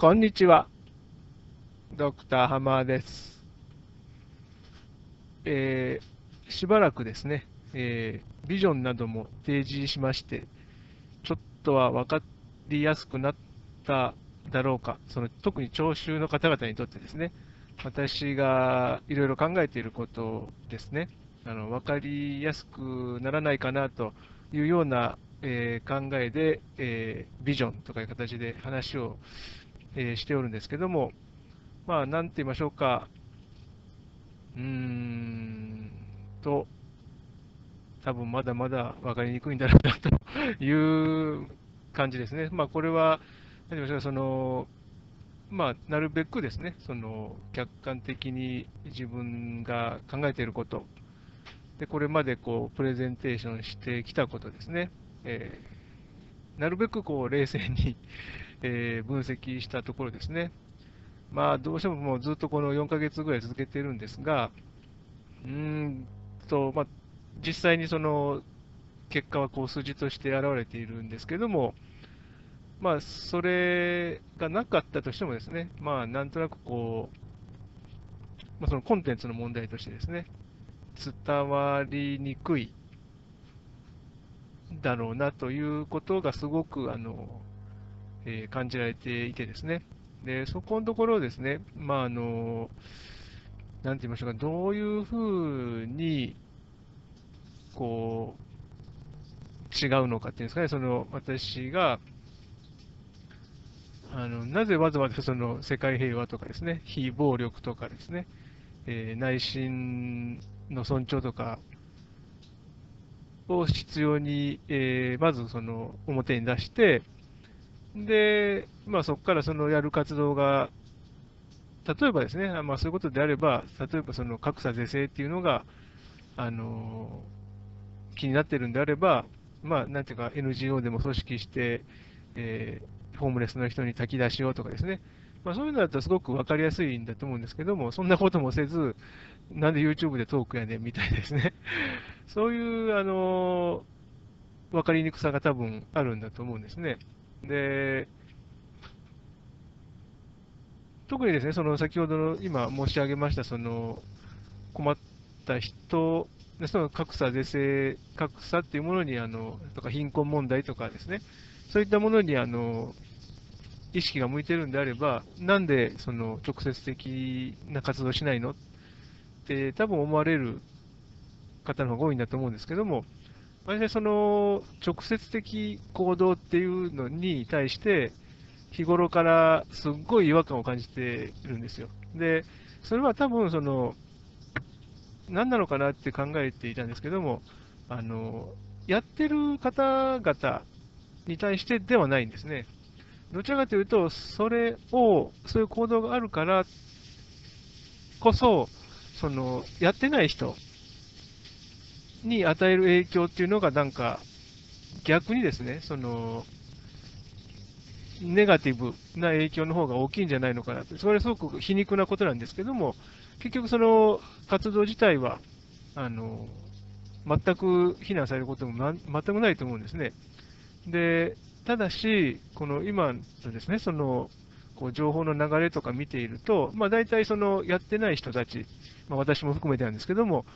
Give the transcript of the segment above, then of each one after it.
こんにちは。ドクターハマーです。えー、しばらくですね、えー、ビジョンなども提示しまして、ちょっとは分かりやすくなっただろうか、その特に聴衆の方々にとってですね、私がいろいろ考えていることですね、あの分かりやすくならないかなというような、えー、考えで、えー、ビジョンとかいう形で話を、えー、しておるんですけども、まあ、なんて言いましょうか、うーんと、多分まだまだ分かりにくいんだろうなという感じですね。まあ、これは、何でしょう、その、ま、なるべくですね、その客観的に自分が考えていること、でこれまでこうプレゼンテーションしてきたことですね、えー、なるべくこう冷静にえ分析したところですね、まあ、どうしてももうずっとこの4ヶ月ぐらい続けているんですが、うんと、まあ、実際にその結果はこう数字として現れているんですけれども、まあ、それがなかったとしてもですね、まあ、なんとなくこう、まあ、そのコンテンツの問題としてですね、伝わりにくいだろうなということがすごくあの、えー、感じられていてですね、でそこのところですね、まああの、なんて言いましょうか、どういうふうにこう違うのかっていうんですかね、その私があのなぜわざわざその世界平和とかですね、非暴力とかですね、えー、内心の尊重とかを必要に、えー、まずその表に出して、で、まあ、そこからそのやる活動が、例えばですね、まあ、そういうことであれば、例えばその格差是正っていうのが、あの気になってるんであれば、まあ、なんていうか、NGO でも組織して、えーホームレスの人に炊き出しをとかですね、まあ、そういうのだったらすごく分かりやすいんだと思うんですけども、そんなこともせず、なんで YouTube でトークやねんみたいですね、そういう、あの分かりにくさが多分あるんだと思うんですね。で特にですね、その先ほどの今申し上げました、その困った人、その格差是正、格差っていうものにあの、とか貧困問題とかですね、そういったものにあの意識が向いてるんであれば、なんでその直接的な活動しないのって多分思われる方の方が多いんだと思うんですけども、私はその直接的行動っていうのに対して、日頃からすっごい違和感を感じているんですよ。で、それは多分その、何なのかなって考えていたんですけども、あのやってる方々に対してではないんですね。どちらかというと、それを、そういう行動があるからこそ、その、やってない人に与える影響っていうのが、なんか、逆にですね、その、ネガティブな影響の方が大きいんじゃないのかなと、それはすごく皮肉なことなんですけども、結局、その活動自体は、あの全く非難されることも全くないと思うんですね。でただし、この今のですね、そのこう情報の流れとか見ていると、まあ、大体そのやってない人たち、まあ、私も含めてなんですけども、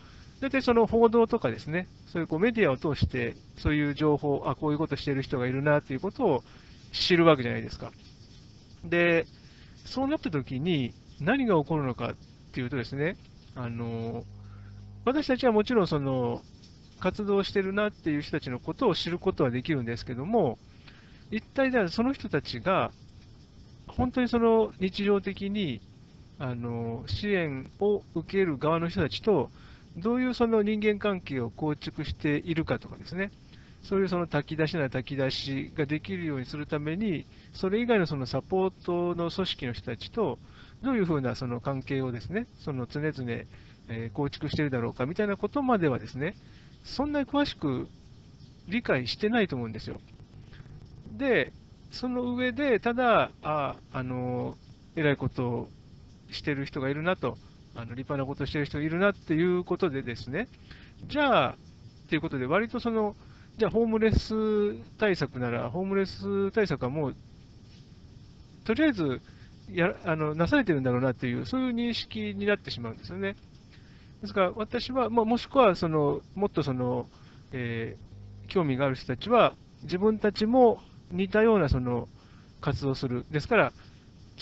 大体その報道とかですね、そういうこうメディアを通して、そういう情報、あ、こういうことしてる人がいるなということを知るわけじゃないですか。で、そうなったときに何が起こるのかっていうとですね、あの私たちはもちろんその活動してるなっていう人たちのことを知ることはできるんですけども、一体ではその人たちが、本当にその日常的にあの支援を受ける側の人たちと、どういうその人間関係を構築しているかとかですね、そういうその炊き出しなら炊き出しができるようにするために、それ以外のそのサポートの組織の人たちと、どういうふうなその関係をですね、その常々、え構築しているだろうかみたいなことまではですね、そんなに詳しく理解してないと思うんですよ。で、その上で、ただ、ああの、えらいことをしてる人がいるなと、あの立派なことしてる人いるなっていうことでですね、じゃあ、ということで、割とその、じゃあ、ホームレス対策なら、ホームレス対策はもうとりあえずやあのなされてるんだろうなという、そういう認識になってしまうんですよね。ですから私は、まあ、もしくはそのもっとその、えー、興味がある人たちは、自分たちも似たようなその活動する、ですから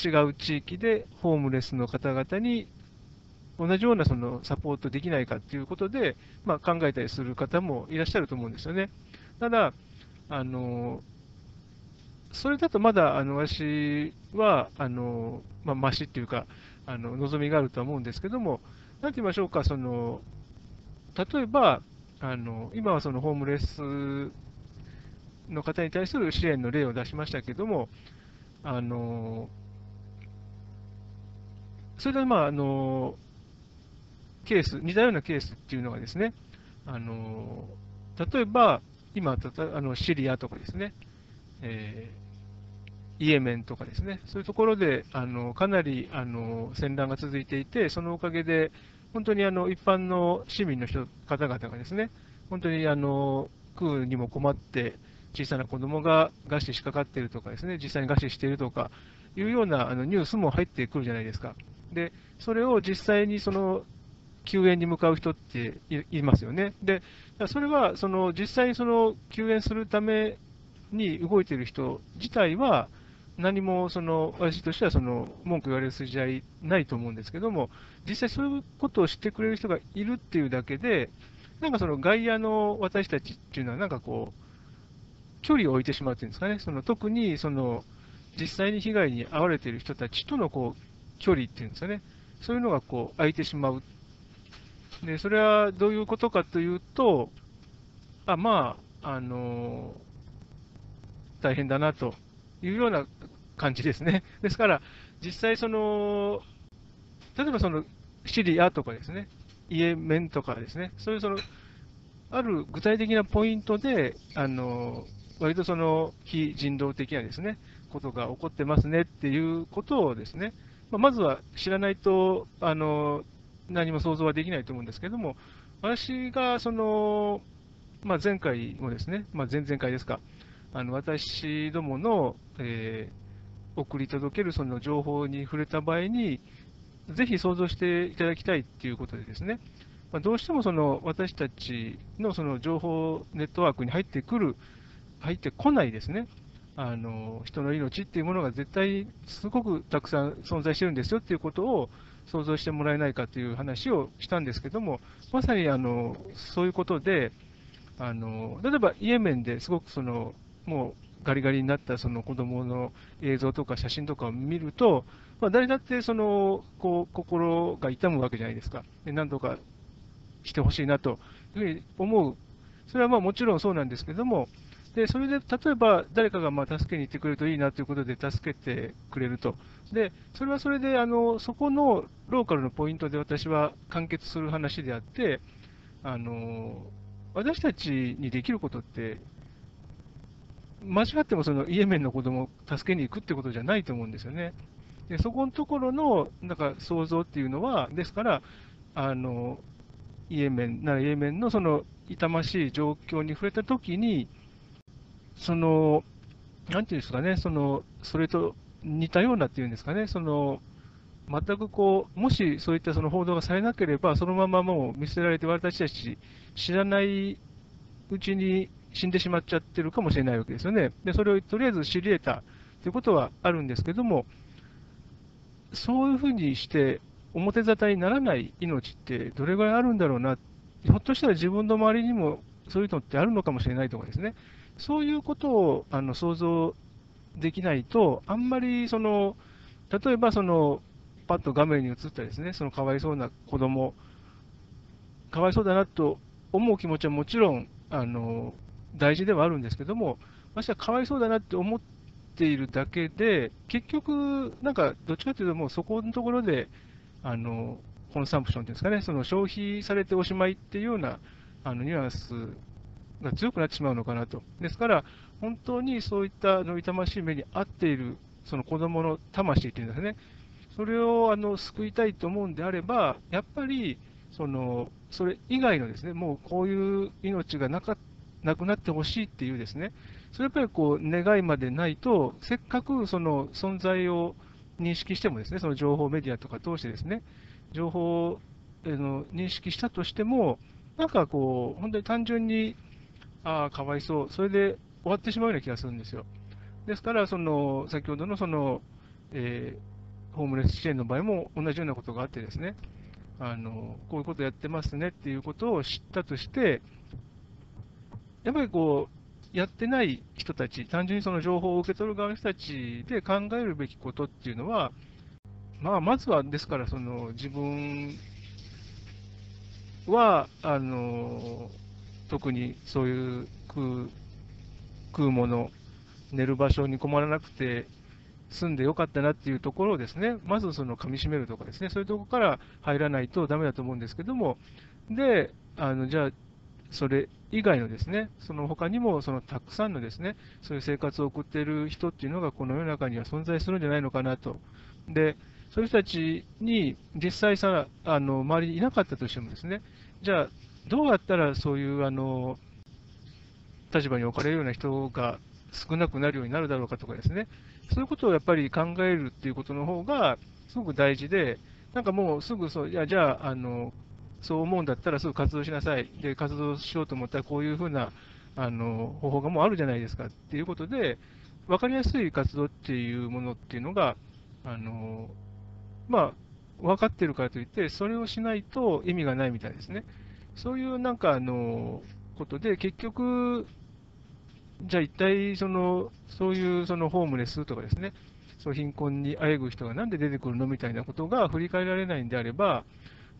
違う地域でホームレスの方々に同じようなそのサポートできないかということで、まあ、考えたりする方もいらっしゃると思うんですよね。ただ、あのそれだとまだあの私はあの、まあ、ましっていうか、あの望みがあるとは思うんですけども、なんて言いましょうか、その例えば、あの今はそのホームレスの方に対する支援の例を出しましたけども、あのそれでまああのケース、似たようなケースっていうのがですね、あの例えば、今たたあのシリアとかですね、えー、イエメンとかですね、そういうところであのかなりあの戦乱が続いていて、そのおかげで、本当にあの一般の市民の人方々がですね、本当にあの食うにも困って、小さな子供が餓死しかかっているとかですね、実際に餓死しているとかいうようなあのニュースも入ってくるじゃないですか。で、それを実際にその救援に向かう人っていますよね。で、それはその実際にその救援するために動いている人自体は、何もその私としてはその文句言われる筋合いないと思うんですけども、実際そういうことをしてくれる人がいるっていうだけで、なんかその外野の私たちっていうのは、なんかこう、距離を置いてしまうっていうんですかね、その特にその実際に被害に遭われている人たちとのこう距離っていうんですかね、そういうのがこう空いてしまう。で、それはどういうことかというと、あまあ、あの大変だなというような感じですね。ですから、実際その、例えばそのシリアとかですね、イエメンとかですね、そういうその、ある具体的なポイントで、あの割とその非人道的なですね、ことが起こってますねっていうことをですね、まあ、まずは知らないと、あの、何も想像はできないと思うんですけれども、私がその、まあ、前回もですね、まあ、前々回ですか、あの私どもの、えー、送り届けるその情報に触れた場合に、ぜひ想像していただきたいということでですね、まあ、どうしてもその私たちのその情報ネットワークに入ってくる入ってこないですね、あの人の命っていうものが絶対すごくたくさん存在してるんですよっていうことを想像してもらえないかという話をしたんですけども、まさにあのそういうことで、あの例えばイエメンですごくそのもうガリガリになったその子供の映像とか写真とかを見ると、まあ、誰だってそのこう心が痛むわけじゃないですか。で何とかしてほしいなというふうに思う。それはまあもちろんそうなんですけども、で、それで例えば誰かがまあ助けに行ってくれるといいなということで助けてくれると。で、それはそれで、あの、そこのローカルのポイントで私は完結する話であって、あの、私たちにできることって、間違ってもそのイエメンの子供を助けに行くってことじゃないと思うんですよね。でそこのところのなんか想像っていうのは、ですから、あのイエメンならイエメンのその痛ましい状況に触れたときに、その、なんていうんですかね、その、それと似たようなっていうんですかね、その、全くこう、もしそういったその報道がされなければ、そのままもう見捨てられて私たち知らないうちに死んでしまっちゃってるかもしれないわけですよね。で、それをとりあえず知り得たということはあるんですけども、そういうふうにして表沙汰にならない命ってどれぐらいあるんだろうな、ひょっとしたら自分の周りにもそういうのってあるのかもしれないとかですね、そういうことをあの想像できないと、あんまりその、例えばその、パッと画面に映ったですね、そのかわいそうな子供かわいそうだなと思う気持ちはもちろんあの大事ではあるんですけども、ましてはかわいそうだなって思っているだけで、結局、なんかどっちかというと、もうそこのところで、あのコンサンプションですかね、その消費されておしまいっていうようなあのニュアンスが強くなってしまうのかなと。ですから、本当にそういったの痛ましい目に遭っている、その子供の魂っていうんですね、それをあの救いたいと思うんであれば、やっぱり、そのそれ以外のですね、もうこういう命がなかなくなってほしいっていうですね、それやっぱりこう願いまでないと、せっかくその存在を認識してもですね、その情報メディアとか通してですね、情報をの認識したとしても、なんかこう、本当に単純に、ああ、かわいそう、それで終わってしまうような気がするんですよ。ですから、その先ほどのその、えー、ホームレス支援の場合も同じようなことがあってですね、あのこういうことやってますねっていうことを知ったとして、やっぱりこう、やってない人たち、単純にその情報を受け取る側の人たちで考えるべきことっていうのは、まあ、まずはですから、その自分は、あの特にそういう食う食うもの、寝る場所に困らなくて住んでよかったなっていうところをですね、まずその噛みしめるとかですね、そういうところから入らないとダメだと思うんですけども、で、あのじゃあ、それ以外のですね、その他にもそのたくさんのですね、そういう生活を送っている人っていうのがこの世の中には存在するんじゃないのかなと。で、そういう人たちに実際さ、あの周りにいなかったとしてもですね、じゃあ、どうやったらそういうあの立場に置かれるような人が少なくなるようになるだろうかとかですね、そういうことをやっぱり考えるっていうことの方がすごく大事で、なんかもうすぐそう、いやじゃああの、そう思うんだったらすぐ活動しなさい、で活動しようと思ったらこういうふうなあの方法がもうあるじゃないですかっていうことで、分かりやすい活動っていうものっていうのが、あのまあ、分かってるからといって、それをしないと意味がないみたいですね。そういうなんかあのことで、結局、じゃあ一体その、そういうそのホームレスとかですね、そう貧困にあえぐ人がなんで出てくるのみたいなことが振り返られないんであれば、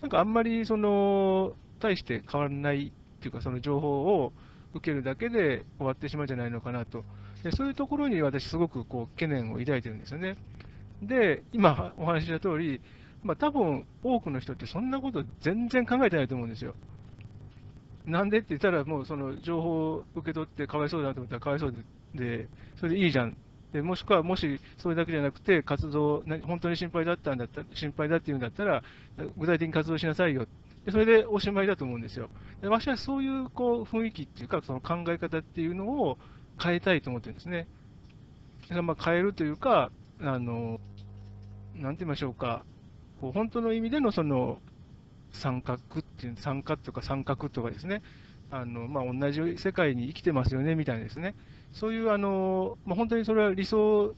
なんかあんまりその、大して変わらないっていうか、その情報を受けるだけで終わってしまうんじゃないのかなと。でそういうところに私、すごくこう懸念を抱いてるんですよね。で、今お話しした通り、まあ多分多くの人ってそんなこと全然考えてないと思うんですよ。なんでって言ったら、もうその情報を受け取ってかわいそうだと思ったらかわいそうで、それでいいじゃん。でもしくは、もしそれだけじゃなくて、活動、本当に心配だったんだった心配だっていうんだったら、具体的に活動しなさいよ。でそれでおしまいだと思うんですよ。で私はそういうこう雰囲気っていうか、その考え方っていうのを変えたいと思ってるんですね。まあ変えるというか、あの、なんて言いましょうか、こう本当の意味でのその三角っていう、三角とか三角とかですね、あのまあ、同じ世界に生きてますよねみたいなですね、そういうあの、まあ、本当にそれは理想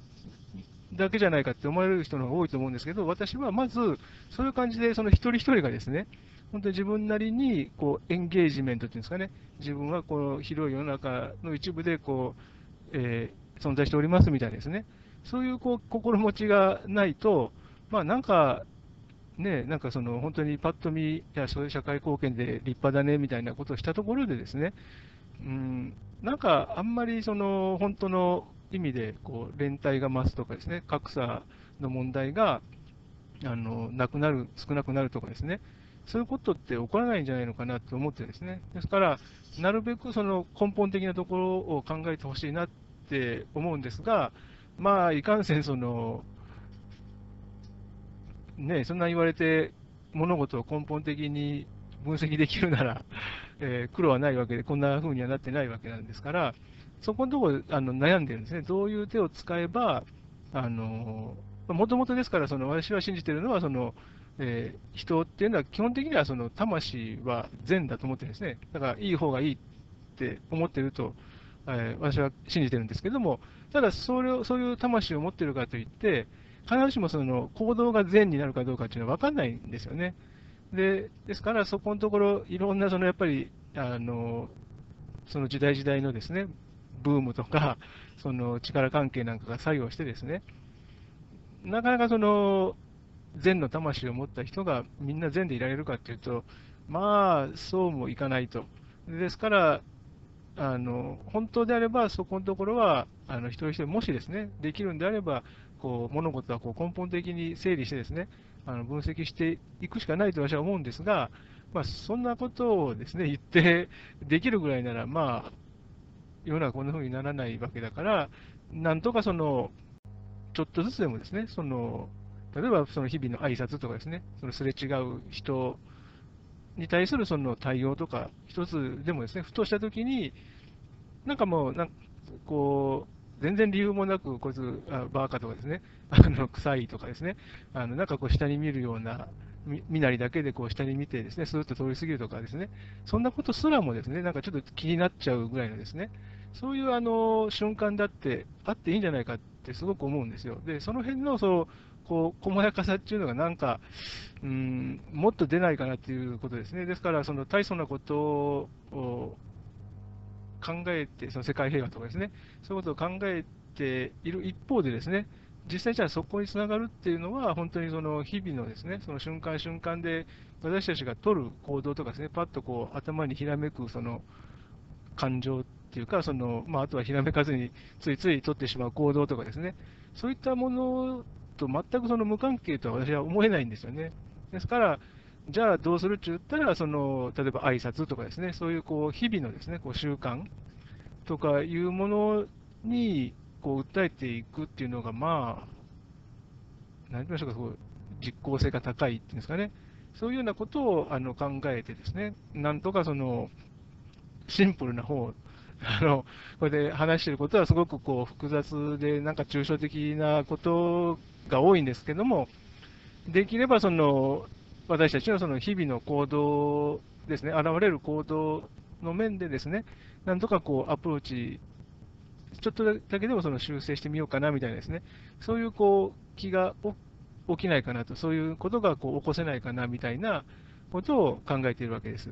だけじゃないかって思われる人の方が多いと思うんですけど、私はまず、そういう感じで、その一人一人がですね、本当に自分なりにこうエンゲージメントっていうんですかね、自分はこの広い世の中の一部でこう、えー、存在しておりますみたいですね、そういうこう心持ちがないと、まあ、なんかね、なんかその本当にパッと見、いや、そういう社会貢献で立派だねみたいなことをしたところでですね、うん、なんかあんまりその本当の意味でこう連帯が増すとかですね、格差の問題があのなくなる、少なくなるとかですね、そういうことって起こらないんじゃないのかなと思ってですね、ですから、なるべくその根本的なところを考えてほしいなって思うんですが、まあ、いかんせんその、ね、そんな言われて、物事を根本的に分析できるなら、えー、苦労はないわけで、こんな風にはなってないわけなんですから、そこのところあの悩んでるんですね。どういう手を使えば、もともとですから、その私は信じてるのは、そのえー、人っていうのは基本的にはその魂は善だと思ってるんですね。だからいい方がいいって思ってると、えー、私は信じてるんですけども、ただそれをそういう魂を持ってるかといって、必ずしもその行動が善になるかどうかっていうのは分かんないんですよね。でですから、そこのところ、いろんなそのやっぱりあのその時代時代のですねブームとか、その力関係なんかが作用してですね、なかなかその善の魂を持った人がみんな善でいられるかっていうと、まあ、そうもいかないと。ですから、あの本当であれば、そこのところは、あの一人一人、もしですね、できるんであれば、こう物事はこう根本的に整理してですね、あの分析していくしかないと私は思うんですが、まあ、そんなことをですね、言ってできるぐらいなら、まあ、世の中こんな風にならないわけだから、なんとかその、ちょっとずつでもですね、その、例えばその日々の挨拶とかですね、そのすれ違う人に対するその対応とか、一つでもですね、ふとしたときに、なんかもうなん、こう、全然理由もなく、こいつ、あバーカとかですね、あの臭いとかですね、あのなんかこう下に見るような、身なりだけでこう下に見てですね、スーッと通り過ぎるとかですね、そんなことすらもですね、なんかちょっと気になっちゃうぐらいのですね、そういうあの瞬間だってあっていいんじゃないかってすごく思うんですよ。で、その辺のそうこう細やかさっていうのがなんか、うん、もっと出ないかなっていうことですね。ですから、その大層なことを考えて、その世界平和とかですね、そういうことを考えている一方でですね、実際じゃあそこにつながるっていうのは、本当にその日々のですね、その瞬間瞬間で私たちが取る行動とかですね、パッとこう頭にひらめくその感情っていうか、そのまあ、あとはひらめかずについつい取ってしまう行動とかですね、そういったものと全くその無関係とは私は思えないんですよね。ですから、じゃあどうするって言ったら、その例えば挨拶とかですね、そういうこう日々のですねこう習慣とかいうものにこう訴えていくっていうのが、まあ、なんて言いましょうか、こう実効性が高いっていうんですかね、そういうようなことをあの考えてですね、なんとかそのシンプルな方あのこれで話していることはすごくこう複雑で、なんか抽象的なことが多いんですけども、できればその私たちのその日々の行動ですね、現れる行動の面でですね、なんとかこうアプローチ、ちょっとだけでもその修正してみようかなみたいなですね、そういうこう気が起きないかなと、そういうことがこう起こせないかなみたいなことを考えているわけです。